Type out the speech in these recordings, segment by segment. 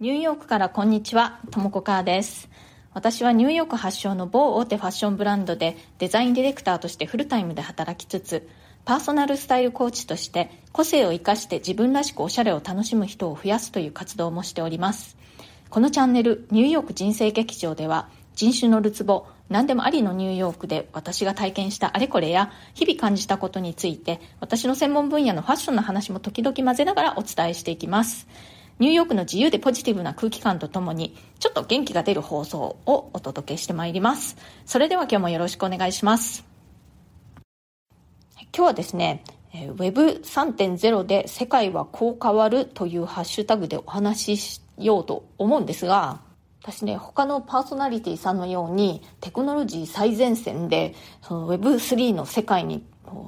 ニューヨークからこんにちは、ともこかーです。私はニューヨーク発祥の某大手ファッションブランドでデザインディレクターとしてフルタイムで働きつつ、パーソナルスタイルコーチとして個性を生かして自分らしくおしゃれを楽しむ人を増やすという活動もしております。このチャンネル、ニューヨーク人生劇場では人種のるつぼ、何でもありのニューヨークで私が体験したあれこれや日々感じたことについて私の専門分野のファッションの話も時々混ぜながらお伝えしていきます。ニューヨークの自由でポジティブな空気感とともに、ちょっと元気が出る放送をお届けしてまいります。それでは今日もよろしくお願いします。今日はですね、Web3.0 で世界はこう変わるというハッシュタグでお話ししようと思うんですが、私ね、他のパーソナリティさんのようにテクノロジー最前線でその Web3 の世界に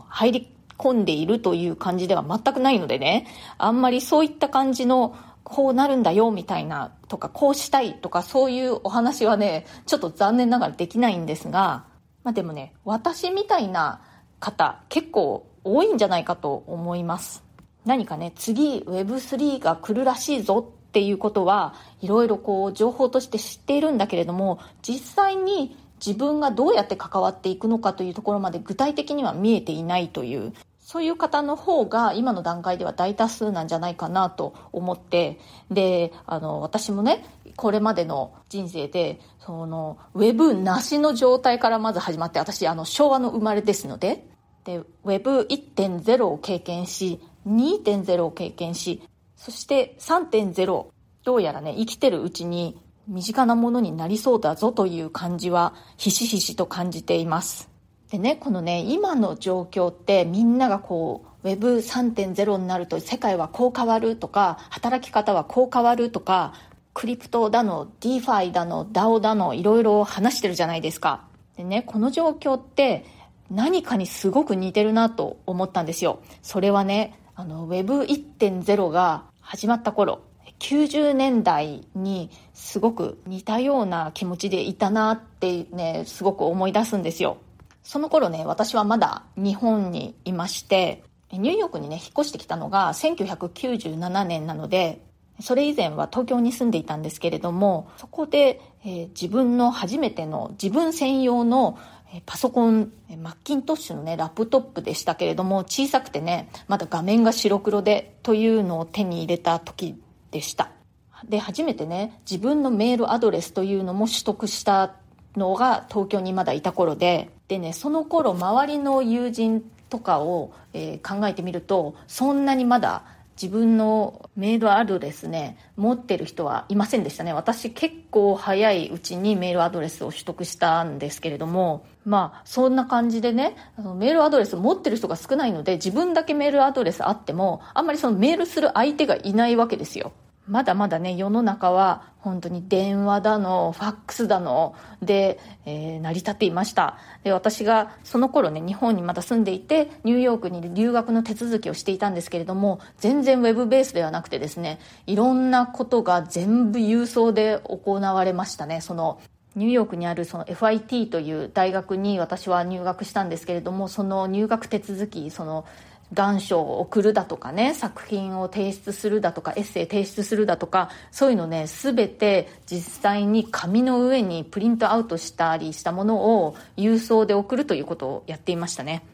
入り込んでいるという感じでは全くないのでね、あんまりそういった感じのこうなるんだよみたいなとかこうしたいとかそういうお話はねちょっと残念ながらできないんですがまあでもね私みたいな方結構多いんじゃないかと思います。何かね次 Web3 が来るらしいぞっていうことはいろいろこう情報として知っているんだけれども実際に自分がどうやって関わっていくのかというところまで具体的には見えていないというそういう方の方が今の段階では大多数なんじゃないかなと思って、で、あの、私もね、これまでの人生で、その、ウェブなしの状態からまず始まって、私、あの、昭和の生まれですので、で、ウェブ1.0を経験し、2.0を経験し、そして3.0、どうやらね、生きてるうちに身近なものになりそうだぞという感じは、ひしひしと感じています。でね、このね、今の状況ってみんながこう、Web3.0 になると世界はこう変わるとか、働き方はこう変わるとか、クリプトだの、DeFi だの、DAO だの、いろいろ話してるじゃないですか。でね、この状況って何かにすごく似てるなと思ったんですよ。それはね、あの、Web1.0 が始まった頃、90年代にすごく似たような気持ちでいたなってね、すごく思い出すんですよ。その頃ね、私はまだ日本にいまして、ニューヨークにね、引っ越してきたのが1997年なので、それ以前は東京に住んでいたんですけれども、そこで、えー、自分の初めての自分専用のパソコン、マッキントッシュのね、ラップトップでしたけれども、小さくてね、まだ画面が白黒でというのを手に入れた時でした。で、初めてね、自分のメールアドレスというのも取得したのが東京にまだいた頃で、でね、その頃周りの友人とかを、えー、考えてみると、そんなにまだ自分のメールアドレスね、持ってる人はいませんでしたね。私結構早いうちにメールアドレスを取得したんですけれども、まあそんな感じでね、あのメールアドレス持ってる人が少ないので、自分だけメールアドレスあっても、あんまりそのメールする相手がいないわけですよ。まだまだね、世の中は本当に電話だの、ファックスだので、えー、成り立っていました。で、私がその頃ね、日本にまだ住んでいて、ニューヨークに留学の手続きをしていたんですけれども、全然ウェブベースではなくてですね、いろんなことが全部郵送で行われましたね。その、ニューヨークにあるその FIT という大学に私は入学したんですけれども、その入学手続き、その願書を送るだとかね、作品を提出するだとか、エッセイ提出するだとか、そういうのね、すべて実際に紙の上にプリントアウトしたりしたものを郵送で送るということをやっていましたね。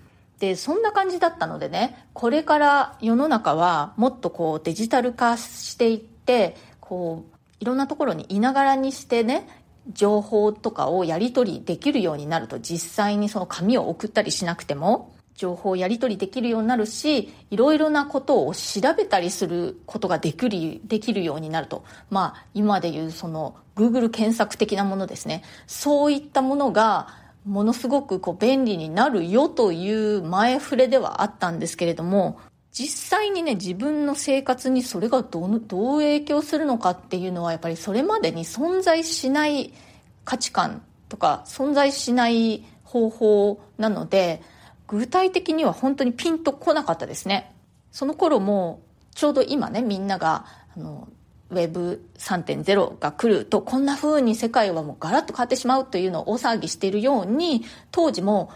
で、そんな感じだったのでね、これから世の中はもっとこうデジタル化していって、こう、いろんなところにいながらにしてね、情報とかをやり取りできるようになると実際にその紙を送ったりしなくても情報をやり取りできるようになるし、いろいろなことを調べたりすることができる、できるようになると。まあ、今でいうその Google 検索的なものですね。そういったものが、ものすごくこう便利になるよという前触れではあったんですけれども、実際にね、自分の生活にそれがどう、どう影響するのかっていうのは、やっぱりそれまでに存在しない価値観とか、存在しない方法なので、具体的には本当にピンとこなかったですね。その頃も、ちょうど今ね、みんなが、あの、Web3.0 が来ると、こんな風に世界はもうガラッと変わってしまうというのを大騒ぎしているように、当時も、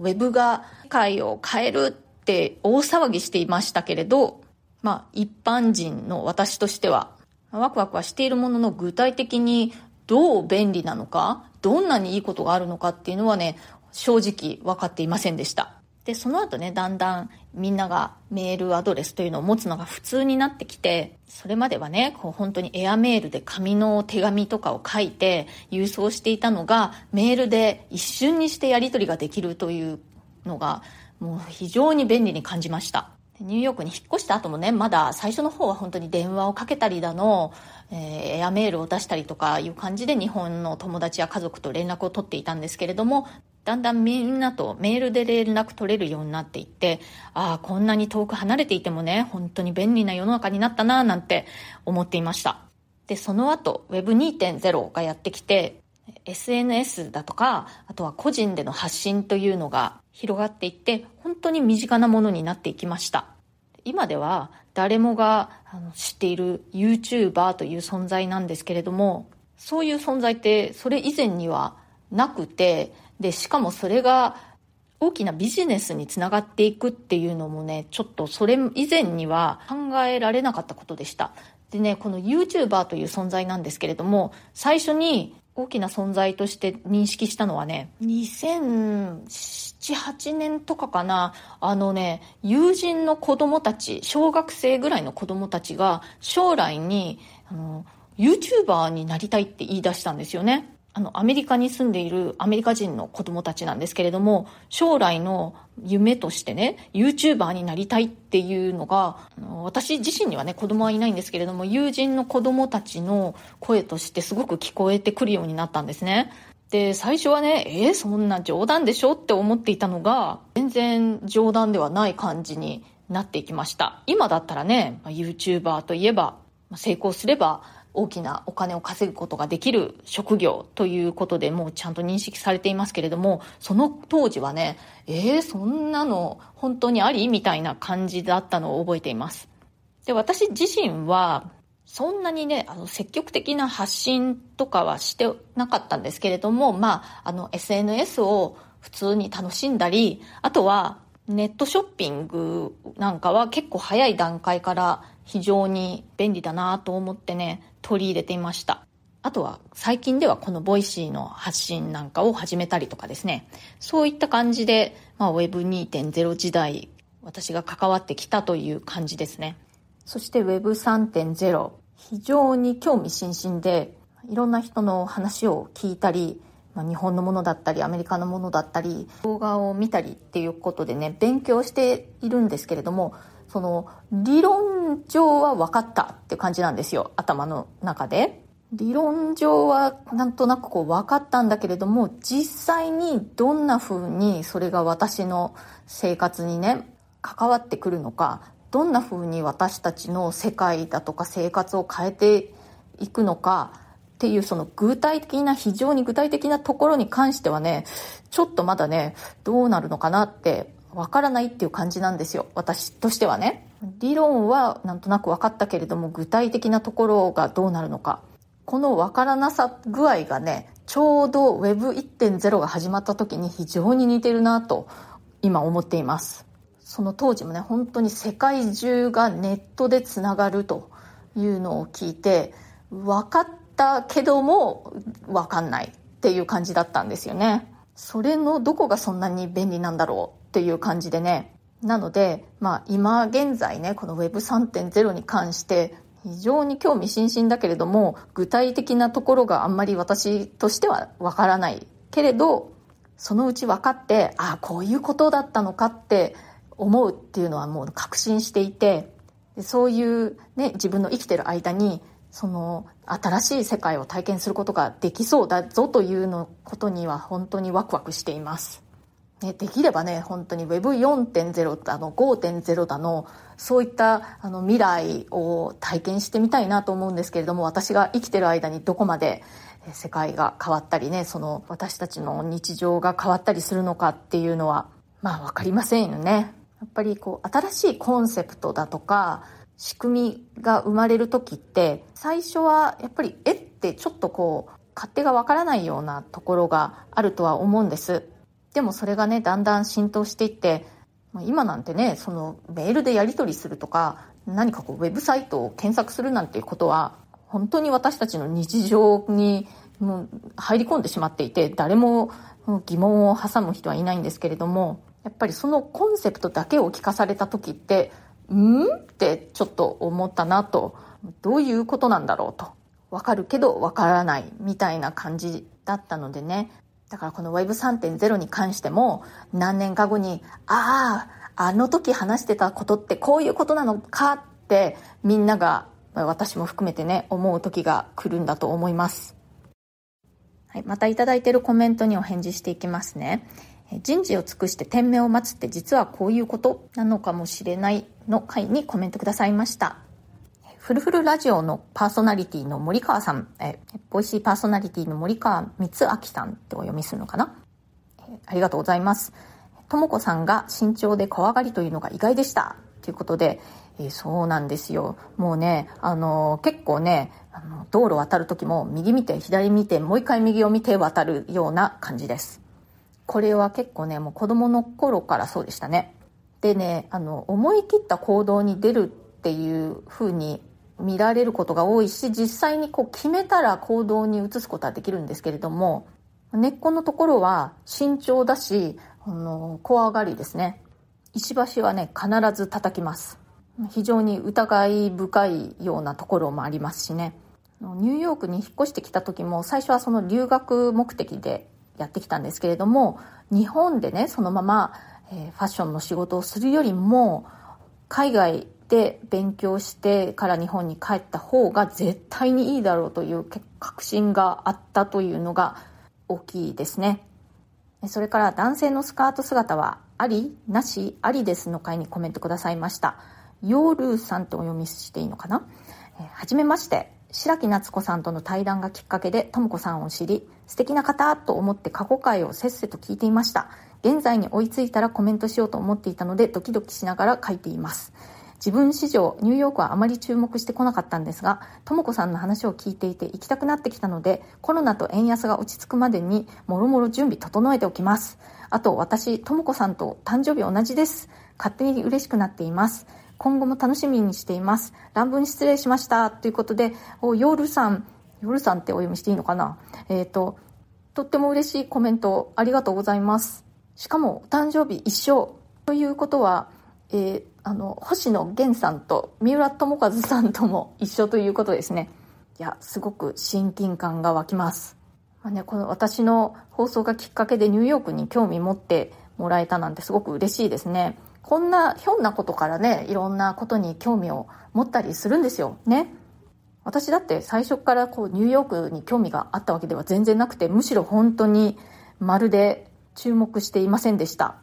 Web が世界を変えるって大騒ぎしていましたけれど、まあ、一般人の私としては、ワクワクはしているものの具体的にどう便利なのか、どんなにいいことがあるのかっていうのはね、正直分かっていませんでした。で、その後ね、だんだんみんながメールアドレスというのを持つのが普通になってきて、それまではね、こう本当にエアメールで紙の手紙とかを書いて郵送していたのが、メールで一瞬にしてやり取りができるというのが、もう非常に便利に感じました。ニューヨークに引っ越した後もね、まだ最初の方は本当に電話をかけたりだの、えー、エアメールを出したりとかいう感じで日本の友達や家族と連絡を取っていたんですけれども、だんだんみんなとメールで連絡取れるようになっていって、ああ、こんなに遠く離れていてもね、本当に便利な世の中になったな、なんて思っていました。で、その後、Web2.0 がやってきて、SNS だとか、あとは個人での発信というのが広がっていって、本当に身近なものになっていきました。今では誰もが知っている YouTuber という存在なんですけれども、そういう存在ってそれ以前にはなくて、で、しかもそれが大きなビジネスにつながっていくっていうのもね、ちょっとそれ以前には考えられなかったことでした。でね、この YouTuber という存在なんですけれども、最初に大きな存在として認識したのはね、2078年とかかな、あのね、友人の子供たち、小学生ぐらいの子供たちが将来に、あの、YouTuber になりたいって言い出したんですよね。あの、アメリカに住んでいるアメリカ人の子供たちなんですけれども、将来の夢としてね、YouTuber になりたいっていうのが、私自身にはね、子供はいないんですけれども、友人の子供たちの声としてすごく聞こえてくるようになったんですね。で、最初はね、えー、そんな冗談でしょって思っていたのが、全然冗談ではない感じになっていきました。今だったらね、YouTuber といえば、成功すれば、大きなお金を稼ぐことができる職業ということでもうちゃんと認識されていますけれども、その当時はね、えー、そんなの本当にありみたいな感じだったのを覚えています。で、私自身は、そんなにね、あの、積極的な発信とかはしてなかったんですけれども、まあ、あの、SNS を普通に楽しんだり、あとは、ネットショッピングなんかは結構早い段階から非常に便利だなと思ってね、取り入れていました。あとは最近ではこのボイシーの発信なんかを始めたりとかですね。そういった感じで、まあ、Web2.0 時代、私が関わってきたという感じですね。そして Web3.0、非常に興味津々で、いろんな人の話を聞いたり、まあ、日本のものだったりアメリカのものだったり動画を見たりっていうことでね勉強しているんですけれどもその理論上は分かったって感じなんですよ頭の中で。理論上はなんとなくこう分かったんだけれども実際にどんな風にそれが私の生活にね関わってくるのかどんな風に私たちの世界だとか生活を変えていくのかっていうその具体的な、非常に具体的なところに関してはね、ちょっとまだね、どうなるのかなってわからないっていう感じなんですよ。私としてはね。理論はなんとなく分かったけれども、具体的なところがどうなるのか。このわからなさ具合がね、ちょうど Web1.0 が始まった時に非常に似てるなと今思っています。その当時もね、本当に世界中がネットでつながるというのを聞いて、分かったけども分かんないっていう感じだったんですよね。それのどこがそんなに便利なんだろうっていう感じでね。なので、まあ今現在ね、この Web3.0 に関して非常に興味津々だけれども、具体的なところがあんまり私としてはわからないけれど、そのうち分かって、ああ、こういうことだったのかって思うっていうのはもう確信していて、そういうね、自分の生きてる間にその新しい世界を体験することができそうだぞというのことには本当にワクワクしています。ね、できればね、本当に Web4.0 だの5.0だの、そういったあの未来を体験してみたいなと思うんですけれども、私が生きてる間にどこまで世界が変わったりね、その私たちの日常が変わったりするのかっていうのは、まあわかりませんよね。やっぱりこう新しいコンセプトだとか、仕組みが生まれる時って最初はやっぱりえってちょっとこう勝手がわからないようなところがあるとは思うんですでもそれがねだんだん浸透していって今なんてねそのメールでやり取りするとか何かこうウェブサイトを検索するなんていうことは本当に私たちの日常にもう入り込んでしまっていて、誰も疑問を挟む人はいないんですけれども、やっぱりそのコンセプトだけを聞かされた時って、ん？ってちょっと思ったなと、どういうことなんだろうと。わかるけどわからないみたいな感じだったのでね。だからこの Web3.0 に関しても何年か後に、ああ、あの時話してたことってこういうことなのかってみんなが私も含めてね思う時が来るんだと思います。はい、またいただいてるコメントにお返事していきますね。人事を尽くして天命を待つって実はこういうことなのかもしれないの回にコメントくださいました。フルフルラジオのパーソナリティの森川さん、えボイシーパーソナリティの森川光明さんってお読みするのかな？ありがとうございます。ともこさんが身長で怖がりというのが意外でした。ということで、えー、そうなんですよ。もうね、あのー、結構ね、あの道路渡る時も右見て左見てもう一回右を見て渡るような感じです。これは結構ね、もう子供の頃からそうでしたね。でね、あの、思い切った行動に出るっていう風に見られることが多いし、実際にこう決めたら行動に移すことはできるんですけれども、根っこのところは慎重だし、あの、怖がりですね。石橋はね、必ず叩きます。非常に疑い深いようなところもありますしね。ニューヨークに引っ越してきた時も最初はその留学目的でやってきたんですけれども日本でねそのまま、えー、ファッションの仕事をするよりも海外で勉強してから日本に帰った方が絶対にいいだろうという確信があったというのが大きいですね。それから男性のスカート姿はありなしありですの回にコメントくださいました。ヨールーさんとお読みしていいのかな？はじめまして。白木夏子さんとの対談がきっかけでとも子さんを知り素敵な方と思って過去回をせっせと聞いていました。現在に追いついたらコメントしようと思っていたのでドキドキしながら書いています。自分史上ニューヨークはあまり注目してこなかったんですがとも子さんの話を聞いていて行きたくなってきたのでコロナと円安が落ち着くまでにもろもろ準備整えておきますあと私とも子さんと誕生日同じです勝手に嬉しくなっています今後も楽しみにしています。乱文失礼しました。ということで、お、ヨールさん、ヨールさんってお読みしていいのかな？えっ、ー、と、とっても嬉しいコメントありがとうございます。しかも、お誕生日一緒ということは、えー、あの、星野源さんと三浦友和さんとも一緒ということですね。いや、すごく親近感が湧きます。まあね、この私の放送がきっかけでニューヨークに興味持ってもらえたなんてすごく嬉しいですね。こんなひょんなことからねいろんなことに興味を持ったりするんですよね私だって最初からこうニューヨークに興味があったわけでは全然なくてむしろ本当にまるで注目していませんでした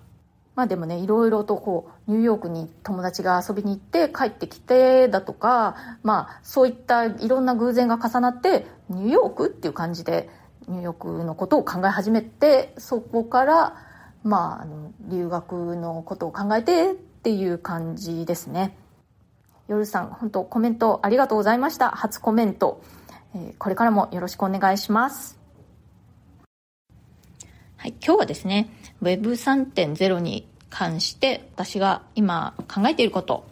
まあでもねいろいろとこうニューヨークに友達が遊びに行って帰ってきてだとかまあそういったいろんな偶然が重なってニューヨークっていう感じでニューヨークのことを考え始めてそこからまあ、あの留学のことを考えてっていう感じですね。夜さん、本当コメントありがとうございました。初コメント。えー、これからもよろしくお願いします。はい、今日はですね、Web3.0 に関して私が今考えていること、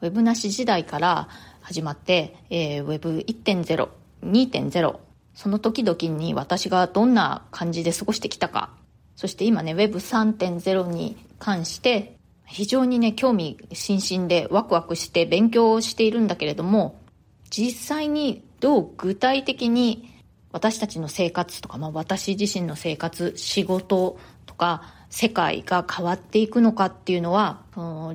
Web なし時代から始まって、えー、Web1.0、2.0、その時々に私がどんな感じで過ごしてきたかそして今ね、Web3.0 に関して非常にね、興味津々でワクワクして勉強をしているんだけれども、実際にどう具体的に私たちの生活とか、まあ、私自身の生活、仕事とか、世界が変わっていくのかっていうのは、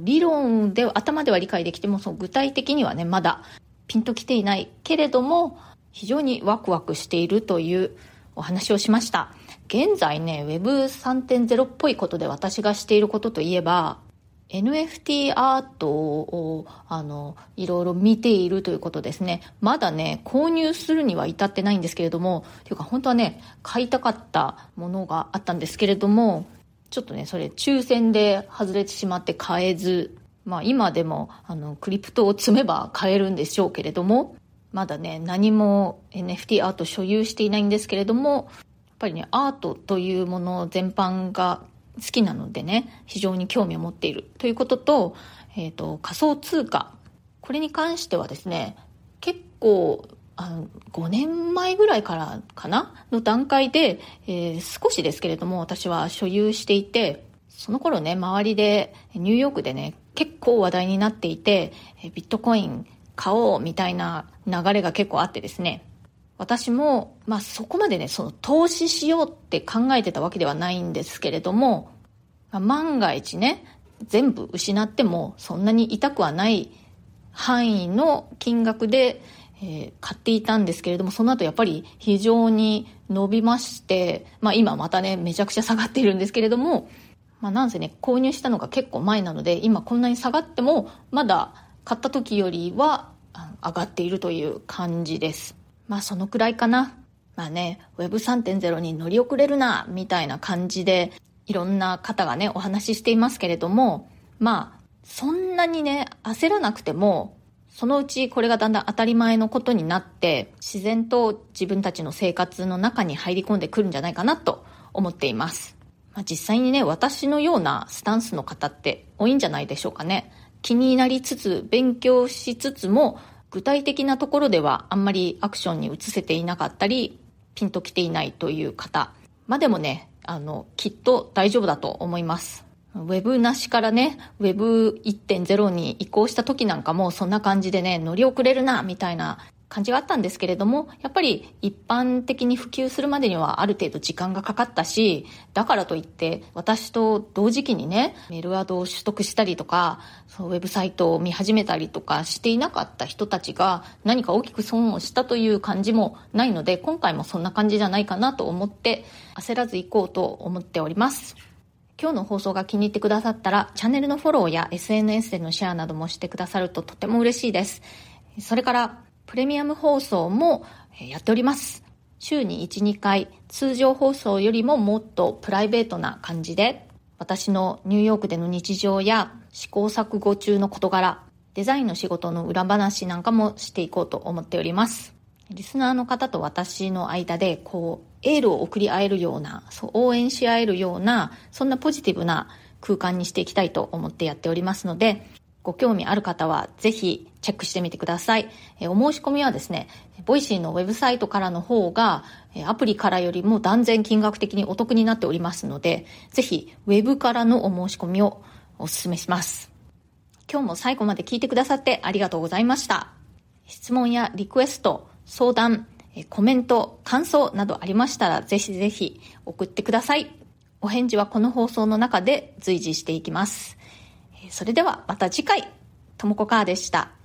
理論で、頭では理解できても、その具体的にはね、まだピンときていないけれども、非常にワクワクしているというお話をしました。現在ね、Web3.0 っぽいことで私がしていることといえば、NFT アートを、あの、いろいろ見ているということですね。まだね、購入するには至ってないんですけれども、というか本当はね、買いたかったものがあったんですけれども、ちょっとね、それ抽選で外れてしまって買えず、まあ今でも、あの、クリプトを積めば買えるんでしょうけれども、まだね、何も NFT アート所有していないんですけれどもやっ、ぱりね、アートというもの全般が好きなのでね、非常に興味を持っているということと、えっ、ー、と、仮想通貨。これに関してはですね、結構、あの5年前ぐらいからかな？の段階で、えー、少しですけれども私は所有していて、その頃ね、周りでニューヨークでね、結構話題になっていて、ビットコイン買おうみたいな流れが結構あってですね、私も、まあそこまでね、その投資しようって考えてたわけではないんですけれども、まあ、万が一ね、全部失ってもそんなに痛くはない範囲の金額で、えー、買っていたんですけれども、その後やっぱり非常に伸びまして、まあ今またね、めちゃくちゃ下がっているんですけれども、まあなんせね、購入したのが結構前なので、今こんなに下がっても、まだ買った時よりは上がっているという感じです。まあそのくらいかな。まあね、Web3.0 に乗り遅れるな、みたいな感じで、いろんな方がね、お話ししていますけれども、まあ、そんなにね、焦らなくても、そのうちこれがだんだん当たり前のことになって、自然と自分たちの生活の中に入り込んでくるんじゃないかなと思っています。まあ、実際にね、私のようなスタンスの方って多いんじゃないでしょうかね。気になりつつ、勉強しつつも、具体的なところではあんまりアクションに移せていなかったり、ピンときていないという方までもね、あの、きっと大丈夫だと思います。ウェブなしからね、ウェブ1.0に移行した時なんかもそんな感じでね、乗り遅れるな、みたいな感じがあったんですけれども、やっぱり一般的に普及するまでにはある程度時間がかかったし、だからといって私と同時期にね、メールアドを取得したりとか、そうウェブサイトを見始めたりとかしていなかった人たちが何か大きく損をしたという感じもないので、今回もそんな感じじゃないかなと思って焦らず行こうと思っております。今日の放送が気に入ってくださったら、チャンネルのフォローや SNS でのシェアなどもしてくださるととても嬉しいです。それから、プレミアム放送もやっております。週に1、2回、通常放送よりももっとプライベートな感じで、私のニューヨークでの日常や試行錯誤中の事柄、デザインの仕事の裏話なんかもしていこうと思っております。リスナーの方と私の間で、こう、エールを送り合えるような、そう、応援し合えるような、そんなポジティブな空間にしていきたいと思ってやっておりますので、ご興味ある方はぜひチェックしてみてください。えお申し込みはですね、ボイシーのウェブサイトからの方が、えアプリからよりも断然金額的にお得になっておりますので、ぜひウェブからのお申し込みをお勧めします。今日も最後まで聞いてくださってありがとうございました。質問やリクエスト、相談、コメント、感想などありましたらぜひぜひ送ってください。お返事はこの放送の中で随時していきます。それではまた次回、ともこかーでした。